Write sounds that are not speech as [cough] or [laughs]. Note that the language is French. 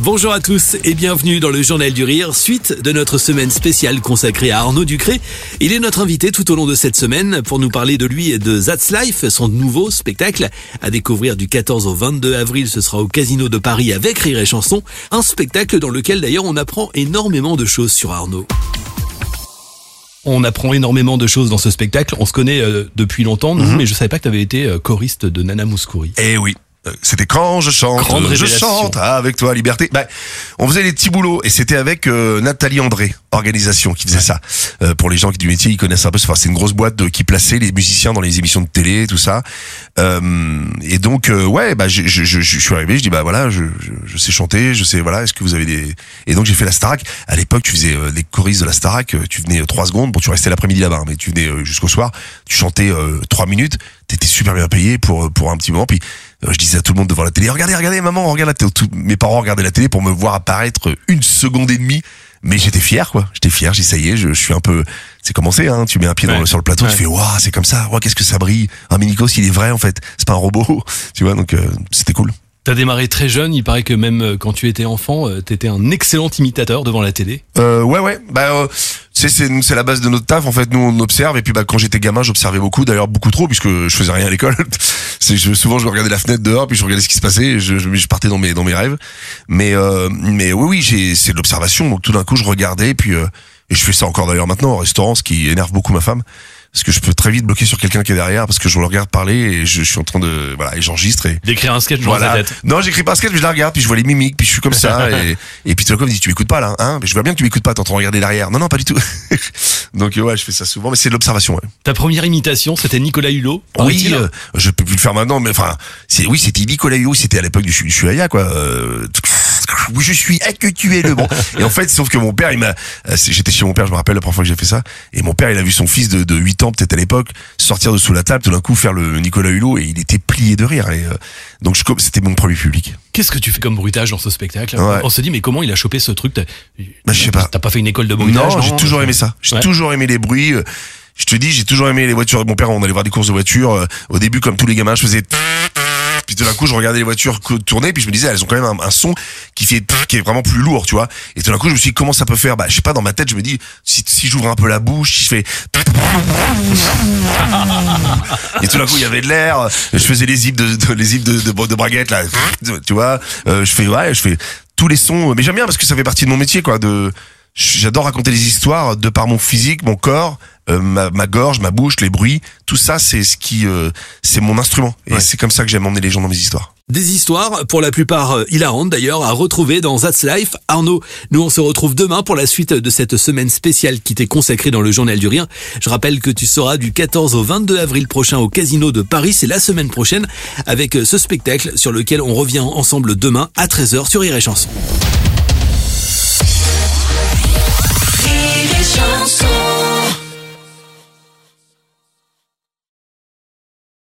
Bonjour à tous et bienvenue dans le Journal du Rire, suite de notre semaine spéciale consacrée à Arnaud Ducré. Il est notre invité tout au long de cette semaine pour nous parler de lui et de That's Life, son nouveau spectacle à découvrir du 14 au 22 avril. Ce sera au Casino de Paris avec Rire et Chanson, un spectacle dans lequel d'ailleurs on apprend énormément de choses sur Arnaud. On apprend énormément de choses dans ce spectacle. On se connaît euh, depuis longtemps, nous, mais je savais pas que tu avais été euh, choriste de Nana Mouskouri. Eh oui. Euh, C'était quand je chante, Grande je révélation. chante avec toi liberté. Bah, on faisait des petits boulots et c'était avec euh, Nathalie André, organisation, qui faisait ça. Euh, pour les gens qui du métier, ils connaissent un peu. Enfin, c'est une grosse boîte de, qui plaçait les musiciens dans les émissions de télé, tout ça. Euh, et donc, euh, ouais, bah, je, je, je, je suis arrivé, je dis bah voilà, je, je, sais chanter, je sais voilà. Est-ce que vous avez des Et donc j'ai fait la Starac. À l'époque, tu faisais euh, les choristes de la Starac. euh, Tu venais euh, trois secondes, bon, tu restais l'après-midi là-bas, hein, mais tu venais jusqu'au soir. Tu chantais trois minutes. T'étais super bien payé pour pour un petit moment. Puis je disais à tout le monde devant la télé, regardez, regardez, maman, regarde la télé. Mes parents regardaient la télé pour me voir apparaître une seconde et demie. Mais j'étais fier, quoi. J'étais fier, j'ai ça y est, je, je suis un peu. C'est commencé, hein. Tu mets un pied dans le- sur le plateau, Ouais. tu fais, waouh, c'est comme ça. Waouh, qu'est-ce que ça brille. Un minicos, il est vrai en fait. C'est pas un robot, [laughs] tu vois. Donc euh, c'était cool. T'as démarré très jeune, il paraît que même euh, quand tu étais enfant, euh, t'étais un excellent imitateur devant la télé. Euh, ouais, ouais. Bah, euh, c'est c'est c'est la base de notre taf. En fait, nous on observe et puis bah quand j'étais gamin, j'observais beaucoup. D'ailleurs beaucoup trop puisque je faisais rien à l'école. [laughs] c'est je, souvent je regardais la fenêtre dehors puis je regardais ce qui se passait. Je, je, je partais dans mes dans mes rêves. Mais euh, mais oui oui j'ai c'est de l'observation. Donc tout d'un coup je regardais puis euh, et je fais ça encore d'ailleurs maintenant au restaurant, ce qui énerve beaucoup ma femme. Parce que je peux très vite bloquer sur quelqu'un qui est derrière parce que je le regarde parler et je, je suis en train de voilà et j'enregistre et D'écrire un sketch dans voilà. tête. Non, j'écris pas un sketch, mais je la regarde, puis je vois les mimiques, puis je suis comme ça, [laughs] et, et puis tout d'un coup, me dit, tu m'écoutes pas, là, hein? Mais je vois bien que tu m'écoutes pas, t'es en train de regarder derrière. Non, non, pas du tout. [laughs] Donc, ouais, je fais ça souvent, mais c'est de l'observation, ouais. Ta première imitation, c'était Nicolas Hulot. Oui, euh, je peux plus le faire maintenant, mais enfin, c'est, oui, c'était Nicolas Hulot, c'était à l'époque du, du Chuaya, quoi. Euh, je suis, est que tu es le bon. Et en fait, sauf que mon père, il m'a, euh, j'étais chez mon père, je me rappelle la première fois que j'ai fait ça, et mon père, il a vu son fils de, de 8 ans, peut-être à l'époque, sortir de sous la table, tout d'un coup, faire le Nicolas Hulot, et il était plié de rire, et, euh, donc je, c'était mon premier public. Qu'est-ce que tu fais comme bruitage dans ce spectacle Ouais. On se dit, mais comment il a chopé ce truc? T'as- Bah, je sais pas. T'as pas fait une école de bruitage Non, j'ai toujours aimé ça. J'ai Ouais. toujours aimé les bruits. euh, Je te dis, j'ai toujours aimé les voitures. Mon père, on allait voir des courses de voitures. euh, Au début, comme tous les gamins, je faisais. Tout d'un coup, je regardais les voitures tourner, puis je me disais, elles ont quand même un, son qui fait, qui est vraiment plus lourd, tu vois. Et tout d'un coup, je me suis dit, comment ça peut faire? Bah, je sais pas, dans ma tête, je me dis, si, si j'ouvre un peu la bouche, si je fais. [laughs] Et tout d'un coup, il y avait de l'air. Je faisais les zips de, les zips de, de, de braguettes là, tu vois? Euh, je fais, ouais, je fais tous les sons. Mais j'aime bien parce que ça fait partie de mon métier, quoi. De, j'adore raconter des histoires de par mon physique, mon corps, euh, ma, ma gorge, ma bouche, les bruits. Tout ça, c'est ce qui, euh, c'est mon instrument. Et Ouais. c'est comme ça que j'aime emmener les gens dans mes histoires. Des histoires, pour la plupart euh, hilarantes d'ailleurs, à retrouver dans That's Life. Arnaud, nous on se retrouve demain pour la suite de cette semaine spéciale qui t'est consacrée dans le Journal du Rire. Je rappelle que tu seras du 14 au 22 avril prochain au Casino de Paris. C'est la semaine prochaine avec euh, ce spectacle sur lequel on revient ensemble demain à 13h sur et chanson